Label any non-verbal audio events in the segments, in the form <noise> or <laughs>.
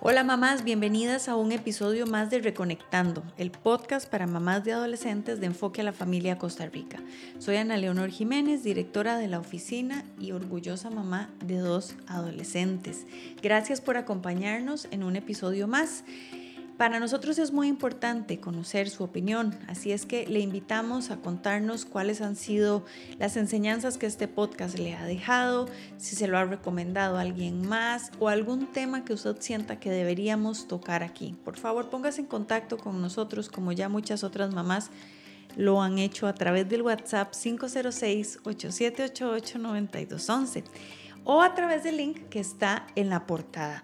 Hola mamás, bienvenidas a un episodio más de Reconectando, el podcast para mamás de adolescentes de Enfoque a la Familia Costa Rica. Soy Ana Leonor Jiménez, directora de la oficina y orgullosa mamá de dos adolescentes. Gracias por acompañarnos en un episodio más. Para nosotros es muy importante conocer su opinión, así es que le invitamos a contarnos cuáles han sido las enseñanzas que este podcast le ha dejado, si se lo ha recomendado a alguien más o algún tema que usted sienta que deberíamos tocar aquí. Por favor, póngase en contacto con nosotros como ya muchas otras mamás lo han hecho a través del WhatsApp 506-8788-9211 o a través del link que está en la portada.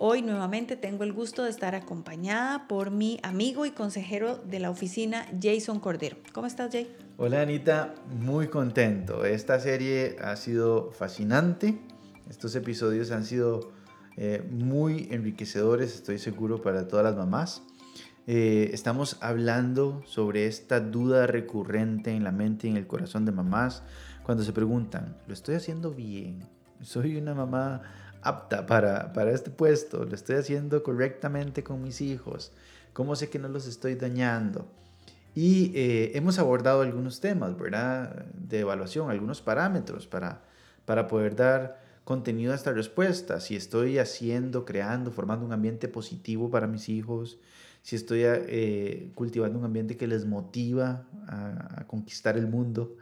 Hoy nuevamente tengo el gusto de estar acompañada por mi amigo y consejero de la oficina, Jason Cordero. ¿Cómo estás, Jay? Hola, Anita. Muy contento. Esta serie ha sido fascinante. Estos episodios han sido eh, muy enriquecedores, estoy seguro, para todas las mamás. Eh, estamos hablando sobre esta duda recurrente en la mente y en el corazón de mamás cuando se preguntan, ¿lo estoy haciendo bien? ¿Soy una mamá apta para, para este puesto, lo estoy haciendo correctamente con mis hijos, cómo sé que no los estoy dañando. Y eh, hemos abordado algunos temas, ¿verdad? De evaluación, algunos parámetros para, para poder dar contenido a esta respuesta. Si estoy haciendo, creando, formando un ambiente positivo para mis hijos, si estoy eh, cultivando un ambiente que les motiva a, a conquistar el mundo,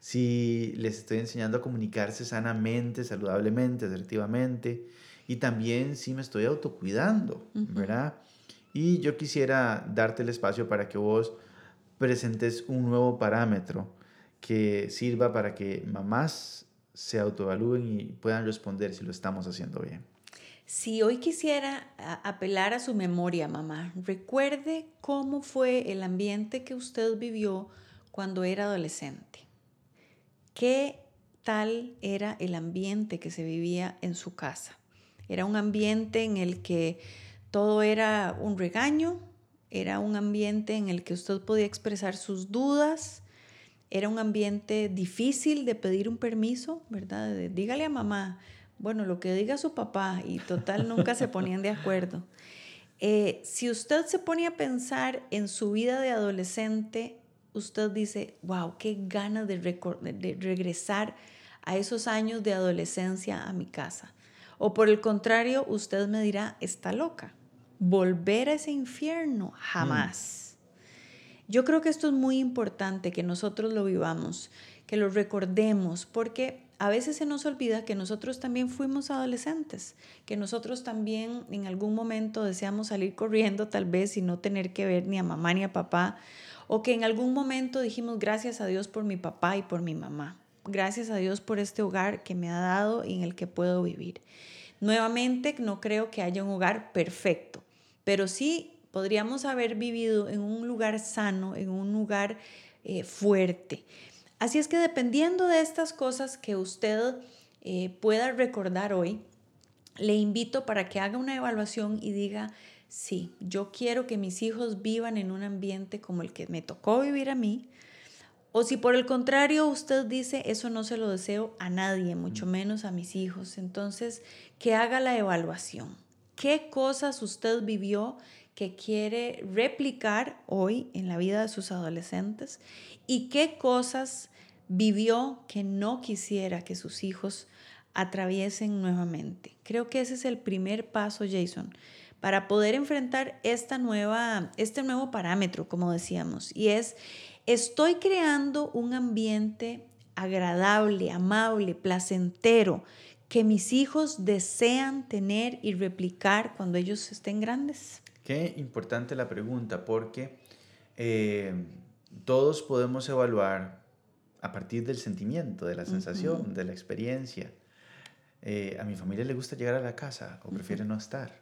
si les estoy enseñando a comunicarse sanamente, saludablemente, asertivamente, y también si me estoy autocuidando, ¿verdad? Y yo quisiera darte el espacio para que vos presentes un nuevo parámetro que sirva para que mamás se autoevalúen y puedan responder si lo estamos haciendo bien. Si hoy quisiera apelar a su memoria, mamá, recuerde cómo fue el ambiente que usted vivió cuando era adolescente. ¿Qué tal era el ambiente que se vivía en su casa? Era un ambiente en el que todo era un regaño, era un ambiente en el que usted podía expresar sus dudas, era un ambiente difícil de pedir un permiso, ¿verdad? dígale a mamá, bueno, lo que diga su papá, y total nunca se ponían de acuerdo. Eh, si usted se pone a pensar en su vida de adolescente, usted dice, wow, qué ganas de, de regresar a esos años de adolescencia a mi casa. O por el contrario, usted me dirá, está loca. Volver a ese infierno, jamás. Yo creo que esto es muy importante, que nosotros lo vivamos, que lo recordemos, porque a veces se nos olvida que nosotros también fuimos adolescentes, que nosotros también en algún momento deseamos salir corriendo tal vez y no tener que ver ni a mamá ni a papá o que en algún momento dijimos gracias a Dios por mi papá y por mi mamá. Gracias a Dios por este hogar que me ha dado y en el que puedo vivir. Nuevamente, no creo que haya un hogar perfecto, pero sí podríamos haber vivido en un lugar sano, en un lugar eh, fuerte. Así es que dependiendo de estas cosas que usted eh, pueda recordar hoy, le invito para que haga una evaluación y diga, sí, yo quiero que mis hijos vivan en un ambiente como el que me tocó vivir a mí. O si por el contrario usted dice, eso no se lo deseo a nadie, mucho menos a mis hijos, entonces que haga la evaluación. ¿Qué cosas usted vivió que quiere replicar hoy en la vida de sus adolescentes? ¿Y qué cosas vivió que no quisiera que sus hijos atraviesen nuevamente? Creo que ese es el primer paso, Jason para poder enfrentar esta nueva, este nuevo parámetro, como decíamos, y es, estoy creando un ambiente agradable, amable, placentero, que mis hijos desean tener y replicar cuando ellos estén grandes? Qué importante la pregunta, porque eh, todos podemos evaluar a partir del sentimiento, de la sensación, de la experiencia. Eh, a mi familia le gusta llegar a la casa o prefiere no estar.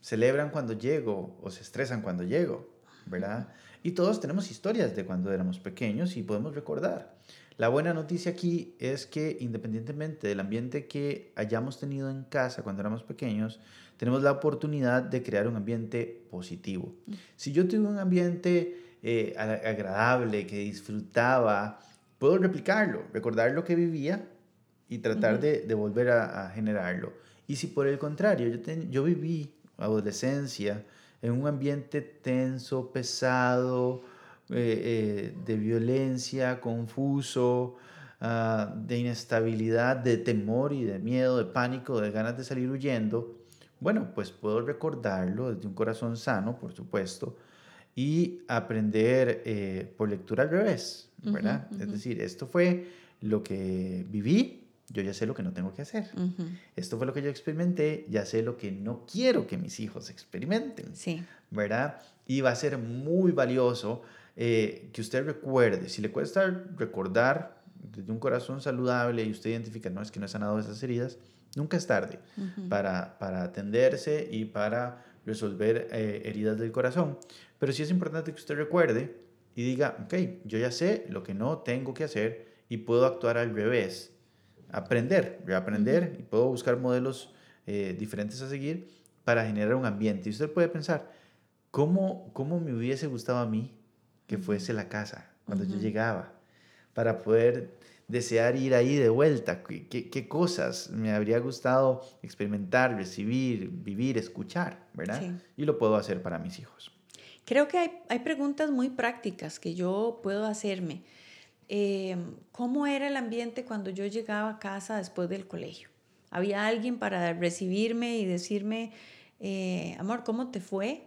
Celebran cuando llego o se estresan cuando llego, ¿verdad? Y todos tenemos historias de cuando éramos pequeños y podemos recordar. La buena noticia aquí es que independientemente del ambiente que hayamos tenido en casa cuando éramos pequeños, tenemos la oportunidad de crear un ambiente positivo. Si yo tuve un ambiente eh, agradable, que disfrutaba, puedo replicarlo, recordar lo que vivía y tratar de, volver a generarlo. Y si por el contrario, yo, yo viví adolescencia en un ambiente tenso, pesado, eh, eh, de violencia, confuso, ah, de inestabilidad, de temor y de miedo, de pánico, de ganas de salir huyendo, bueno, pues puedo recordarlo desde un corazón sano, por supuesto, y aprender eh, por lectura al revés, ¿verdad? Es decir, esto fue lo que viví, yo ya sé lo que no tengo que hacer. Esto fue lo que yo experimenté, ya sé lo que no quiero que mis hijos experimenten. Sí. ¿Verdad? Y va a ser muy valioso eh, que usted recuerde, si le cuesta recordar desde un corazón saludable y usted identifica, no, es que no he sanado esas heridas, nunca es tarde para, para atenderse y para resolver eh, heridas del corazón. Pero sí es importante que usted recuerde y diga, ok, yo ya sé lo que no tengo que hacer y puedo actuar al revés. Aprender, reaprender y puedo buscar modelos eh, diferentes a seguir para generar un ambiente. Y usted puede pensar, ¿cómo, cómo me hubiese gustado a mí que fuese la casa cuando yo llegaba? Para poder desear ir ahí de vuelta. ¿Qué, ¿Qué, cosas me habría gustado experimentar, recibir, vivir, escuchar, verdad? Y lo puedo hacer para mis hijos. Creo que hay, hay preguntas muy prácticas que yo puedo hacerme. Eh, ¿Cómo era el ambiente cuando yo llegaba a casa después del colegio? ¿Había alguien para recibirme y decirme, eh, amor, ¿cómo te fue?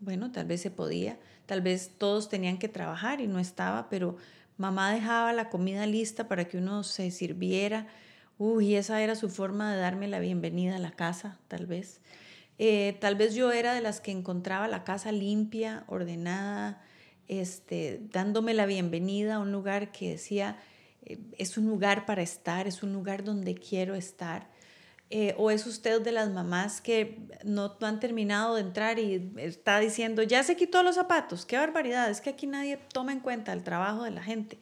Bueno, tal vez se podía, tal vez todos tenían que trabajar y no estaba, pero Mamá dejaba la comida lista para que uno se sirviera. Uy, esa era su forma de darme la bienvenida a la casa, tal vez. Eh, tal vez yo era de las que encontraba la casa limpia, ordenada, este, dándome la bienvenida a un lugar que decía, eh, es un lugar para estar, es un lugar donde quiero estar. Eh, o es usted de las mamás que no, han terminado de entrar y está diciendo, ya se quitó los zapatos, qué barbaridad, es que aquí nadie toma en cuenta el trabajo de la gente.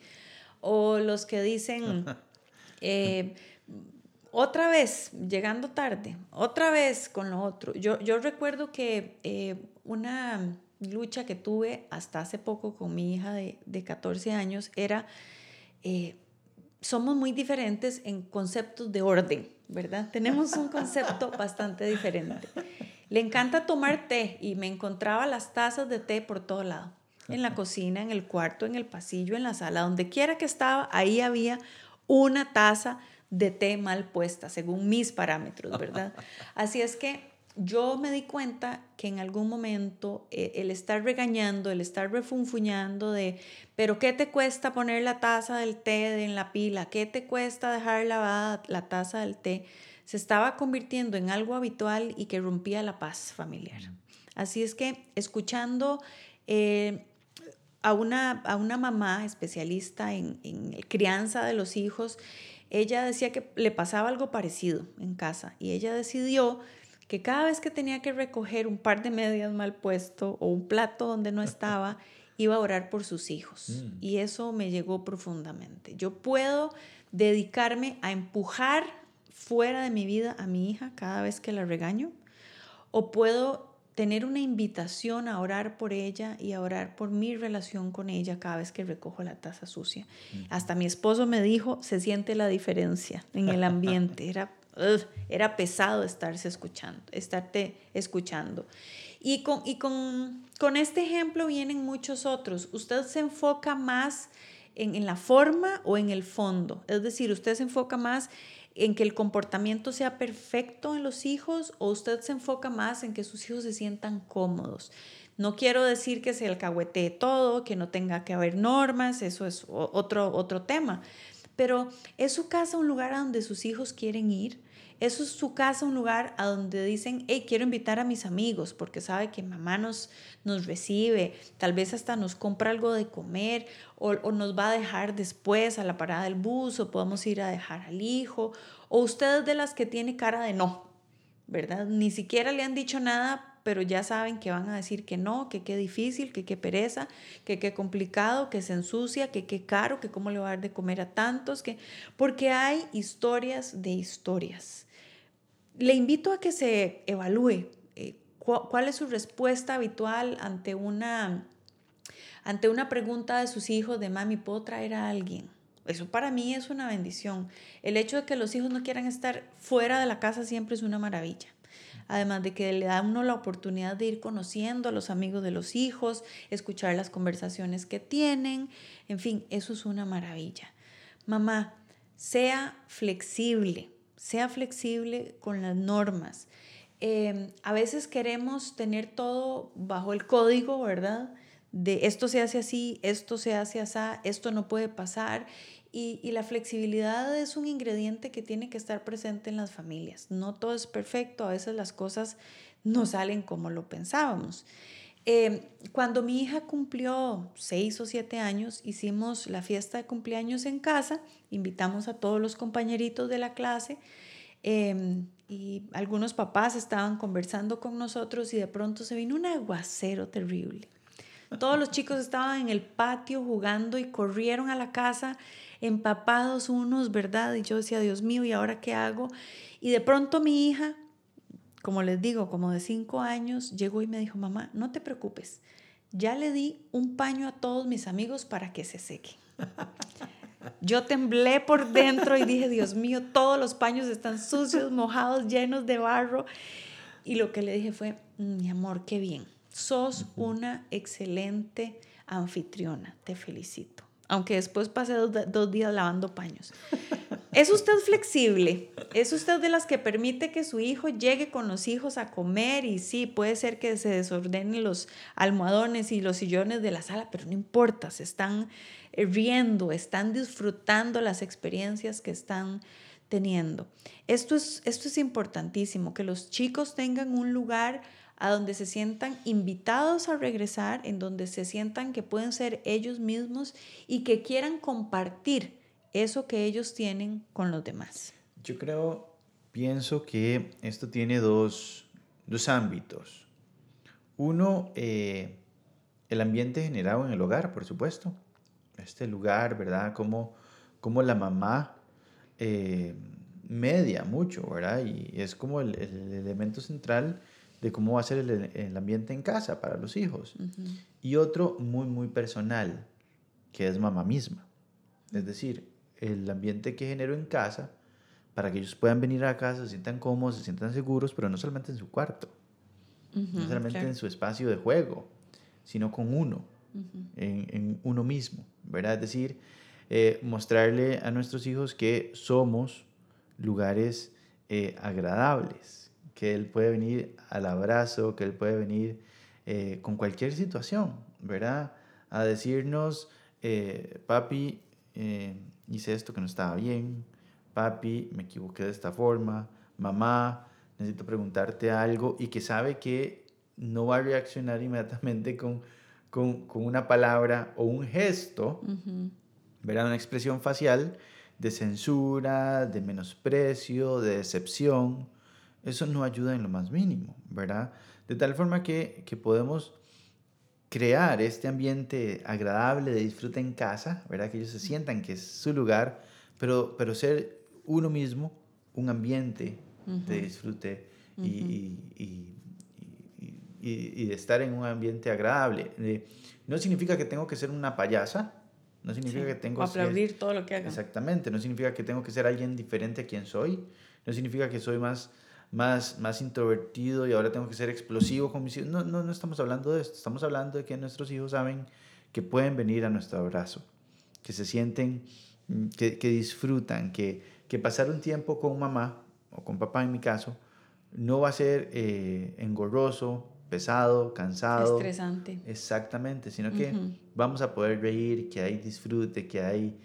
O los que dicen, <laughs> eh, otra vez, llegando tarde, otra vez con lo otro. Yo, yo recuerdo que eh, una lucha que tuve hasta hace poco con mi hija de, de 14 años era, somos muy diferentes en conceptos de orden ¿verdad? Tenemos un concepto <laughs> bastante diferente. Le encanta tomar té y me encontraba las tazas de té por todo lado. En la cocina, en el cuarto, en el pasillo, en la sala, donde quiera que estaba, ahí había una taza de té mal puesta, según mis parámetros, ¿verdad? <laughs> Así es que yo me di cuenta que en algún momento eh, el estar regañando, el estar refunfuñando de, pero ¿qué te cuesta poner la taza del té en la pila? ¿Qué te cuesta dejar lavada la taza del té? Se estaba convirtiendo en algo habitual y que rompía la paz familiar. Así es que escuchando eh, a, una, a una mamá especialista en, en crianza de los hijos, ella decía que le pasaba algo parecido en casa y ella decidió que cada vez que tenía que recoger un par de medias mal puesto o un plato donde no estaba, <laughs> iba a orar por sus hijos. Mm. Y eso me llegó profundamente. Yo puedo dedicarme a empujar fuera de mi vida a mi hija cada vez que la regaño, o puedo tener una invitación a orar por ella y a orar por mi relación con ella cada vez que recojo la taza sucia. Hasta mi esposo me dijo, se siente la diferencia en el ambiente. <laughs> Era era pesado estarse escuchando, estarte escuchando. Y, con, y con, con, este ejemplo vienen muchos otros. Usted se enfoca más en, en la forma o en el fondo. Es decir, usted se enfoca más en que el comportamiento sea perfecto en los hijos o usted se enfoca más en que sus hijos se sientan cómodos. No quiero decir que se alcahuetee todo, que no tenga que haber normas, eso es otro, otro tema. Pero ¿es su casa un lugar a donde sus hijos quieren ir? Eso es su casa, un lugar a donde dicen, hey, quiero invitar a mis amigos porque sabe que mamá nos, nos recibe, tal vez hasta nos compra algo de comer o, o nos va a dejar después a la parada del bus o podemos ir a dejar al hijo. O usted de las que tiene cara de no, ¿verdad? Ni siquiera le han dicho nada, pero ya saben que van a decir que no, que qué difícil, que qué pereza, que qué complicado, que se ensucia, que qué caro, que cómo le va a dar de comer a tantos, que porque hay historias de historias le invito a que se evalúe eh, cuál es su respuesta habitual ante una, ante una pregunta de sus hijos de mami, ¿puedo traer a alguien? Eso para mí es una bendición. El hecho de que los hijos no quieran estar fuera de la casa siempre es una maravilla. Además de que le da a uno la oportunidad de ir conociendo a los amigos de los hijos, escuchar las conversaciones que tienen, en fin, eso es una maravilla. Mamá, sea flexible, sea flexible con las normas. Em, a veces queremos tener todo bajo el código, ¿verdad? De esto se hace así, esto se hace así, esto no puede pasar. Y, y, la flexibilidad es un ingrediente que tiene que estar presente en las familias. No todo es perfecto, a veces las cosas no salen como lo pensábamos. Em, cuando mi hija cumplió seis o siete años, hicimos la fiesta de cumpleaños en casa, invitamos a todos los compañeritos de la clase em, y algunos papás estaban conversando con nosotros y de pronto se vino un aguacero terrible. Todos los chicos estaban en el patio jugando y corrieron a la casa empapados unos, ¿verdad? Y yo decía, Dios mío, ¿y ahora qué hago? Y de pronto mi hija como les digo, como de cinco años, llegó y me dijo, mamá, no te preocupes, ya le di un paño a todos mis amigos para que se seque. <laughs> Yo temblé por dentro y dije, Dios mío, todos los paños están sucios, mojados, llenos de barro. Y lo que le dije fue, mm, mi amor, qué bien, sos una excelente anfitriona, te felicito. Aunque después pasé dos días lavando paños. ¿Es usted flexible? ¿Es usted de las que permite que su hijo llegue con los hijos a comer? Y sí, puede ser que se desordenen los almohadones y los sillones de la sala, pero no importa, se están eh, riendo, están disfrutando las experiencias que están teniendo. Esto es, esto es importantísimo, que los chicos tengan un lugar a donde se sientan invitados a regresar, en donde se sientan que pueden ser ellos mismos y que quieran compartir eso que ellos tienen con los demás. Yo creo, pienso que esto tiene dos, dos ámbitos. Uno, eh, el ambiente generado en el hogar, por supuesto. Este lugar, ¿verdad? Como, como la mamá eh, media mucho, ¿verdad? Y es como el, el, elemento central de cómo va a ser el, el ambiente en casa para los hijos. Y otro muy, muy personal, que es mamá misma. Es decir, el ambiente que genero en casa para que ellos puedan venir a casa, se sientan cómodos, se sientan seguros, pero no solamente en su cuarto, no solamente en su espacio de juego, sino con uno, en, uno mismo, ¿verdad? Es decir, eh, mostrarle a nuestros hijos que somos lugares eh, agradables, que él puede venir al abrazo, que él puede venir eh, con cualquier situación, ¿verdad? A decirnos, papi, hice esto que no estaba bien, papi, me equivoqué de esta forma, mamá, necesito preguntarte algo y que sabe que no va a reaccionar inmediatamente con, con, con una palabra o un gesto, ¿verdad? Una expresión facial de censura, de menosprecio, de decepción. Eso no ayuda en lo más mínimo, ¿verdad? De tal forma que, que podemos crear este ambiente agradable de disfrute en casa, ¿verdad? Que ellos se sientan que es su lugar, pero, pero ser uno mismo un ambiente de disfrute y, y, y, de estar en un ambiente agradable. no significa que tengo que ser una payasa, no significa que tengo que aplaudir todo lo que haga. Exactamente, no significa que tengo que ser alguien diferente a quien soy, no significa que soy más más, más introvertido y ahora tengo que ser explosivo con mis hijos. No, no, no estamos hablando de esto, estamos hablando de que nuestros hijos saben que pueden venir a nuestro abrazo, que se sienten, mm, que, que disfrutan, que, que pasar un tiempo con mamá o con papá en mi caso no va a ser eh, engorroso, pesado, cansado. Estresante. Exactamente, sino que vamos a poder reír, que hay disfrute, que hay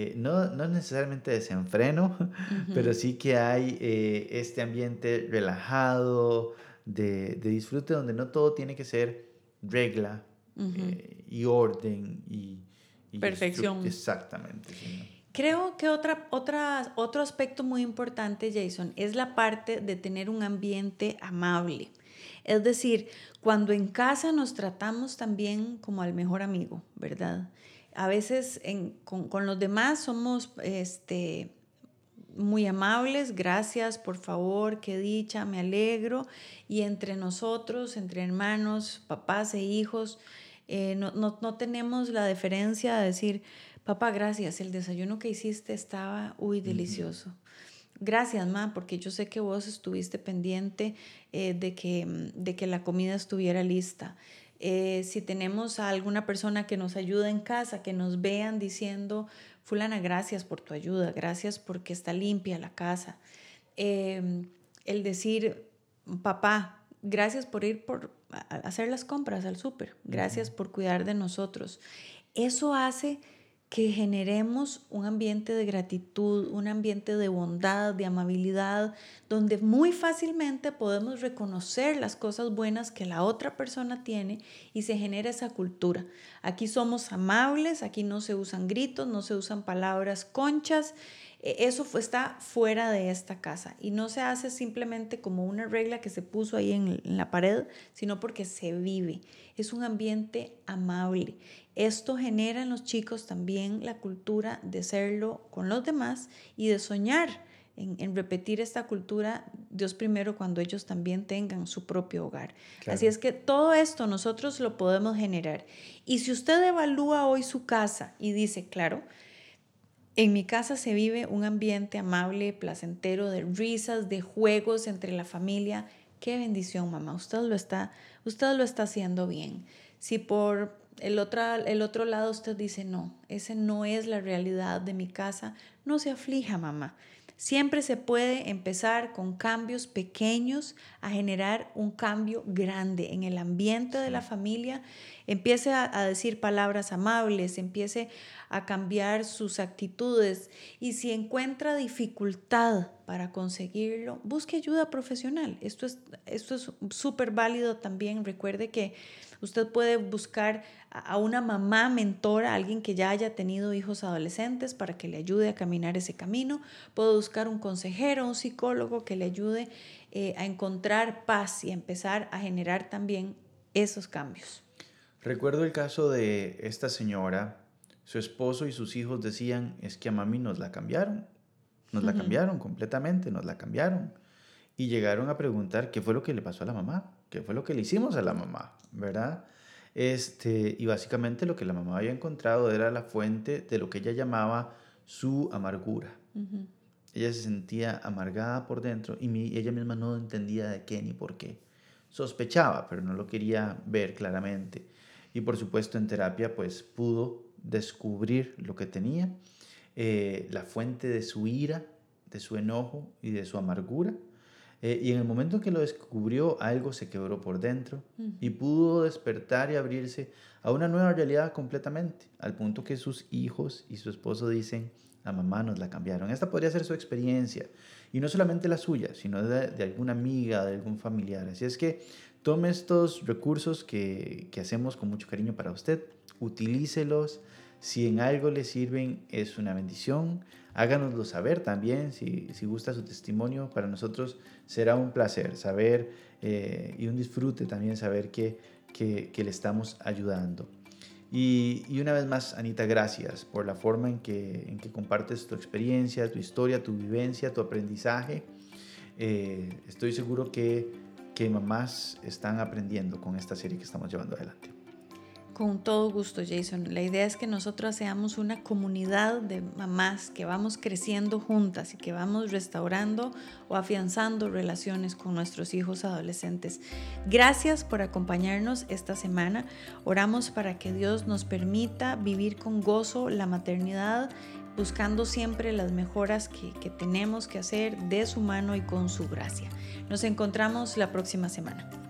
eh, no, no necesariamente desenfreno, <laughs> pero sí que hay eh, este ambiente relajado, de, de, disfrute, donde no todo tiene que ser regla eh, y orden y, perfección. Exactamente. Creo que otra, otra, otro aspecto muy importante, Jason, es la parte de tener un ambiente amable. Es decir, cuando en casa nos tratamos también como al mejor amigo, ¿verdad? A veces con, los demás somos este, muy amables, gracias, por favor, qué dicha, me alegro. Y entre nosotros, entre hermanos, papás e hijos, eh, no, tenemos la deferencia de decir, Papá, gracias, el desayuno que hiciste estaba, uy, delicioso. Gracias, ma, porque yo sé que vos estuviste pendiente eh, de, que, de que la comida estuviera lista. Eh, si tenemos a alguna persona que nos ayuda en casa, que nos vean diciendo, fulana, gracias por tu ayuda, gracias porque está limpia la casa. Em, el decir, papá, gracias por ir por hacer las compras al súper, gracias por cuidar de nosotros. Eso hace que generemos un ambiente de gratitud, un ambiente de bondad, de amabilidad, donde muy fácilmente podemos reconocer las cosas buenas que la otra persona tiene y se genera esa cultura. Aquí somos amables, aquí no se usan gritos, no se usan palabras conchas, eso está fuera de esta casa y no se hace simplemente como una regla que se puso ahí en, la pared, sino porque se vive. Es un ambiente amable. Esto genera en los chicos también la cultura de serlo con los demás y de soñar en, repetir esta cultura Dios primero cuando ellos también tengan su propio hogar. Así es que todo esto nosotros lo podemos generar. Y si usted evalúa hoy su casa y dice, claro, en mi casa se vive un ambiente amable, placentero, de risas, de juegos entre la familia. Qué bendición, mamá. Usted lo está, usted lo está haciendo bien. Si por el otro, el otro lado usted dice, no, ese no es la realidad de mi casa, no se aflija, mamá. Siempre se puede empezar con cambios pequeños a generar un cambio grande en el ambiente de la familia. Empiece a, a, decir palabras amables, empiece a cambiar sus actitudes y si encuentra dificultad para conseguirlo, busque ayuda profesional. Esto es esto es súper válido también. Recuerde que usted puede buscar a una mamá mentora, alguien que ya haya tenido hijos adolescentes para que le ayude a caminar ese camino. Puede buscar un consejero, un psicólogo que le ayude eh, a encontrar paz y empezar a generar también esos cambios. Recuerdo el caso de esta señora su esposo y sus hijos decían, es que a mami nos la cambiaron, nos la cambiaron completamente, nos la cambiaron. Y llegaron a preguntar qué fue lo que le pasó a la mamá, qué fue lo que le hicimos a la mamá, ¿verdad? Este, y básicamente lo que la mamá había encontrado era la fuente de lo que ella llamaba su amargura. Ella se sentía amargada por dentro y ella misma no entendía de qué ni por qué. Sospechaba, pero no lo quería ver claramente. Y por supuesto en terapia pues pudo descubrir lo que tenía, eh, la fuente de su ira, de su enojo y de su amargura. Eh, y en el momento en que lo descubrió, algo se quebró por dentro y pudo despertar y abrirse a una nueva realidad completamente, al punto que sus hijos y su esposo dicen, la mamá nos la cambiaron. Esta podría ser su experiencia, y no solamente la suya, sino de, de alguna amiga, de algún familiar. Así es que tome estos recursos que, que hacemos con mucho cariño para usted, utilícelos. Si en algo le sirven, es una bendición. Háganoslo saber también, si, si gusta su testimonio, para nosotros será un placer saber eh, y un disfrute también saber que, que, le estamos ayudando. Y, y, una vez más, Anita, gracias por la forma en que, en que compartes tu experiencia, tu historia, tu vivencia, tu aprendizaje. Eh, estoy seguro que, que mamás están aprendiendo con esta serie que estamos llevando adelante. Con todo gusto, Jason. La idea es que nosotros seamos una comunidad de mamás que vamos creciendo juntas y que vamos restaurando o afianzando relaciones con nuestros hijos adolescentes. Gracias por acompañarnos esta semana. Oramos para que Dios nos permita vivir con gozo la maternidad, buscando siempre las mejoras que, que tenemos que hacer de su mano y con su gracia. Nos encontramos la próxima semana.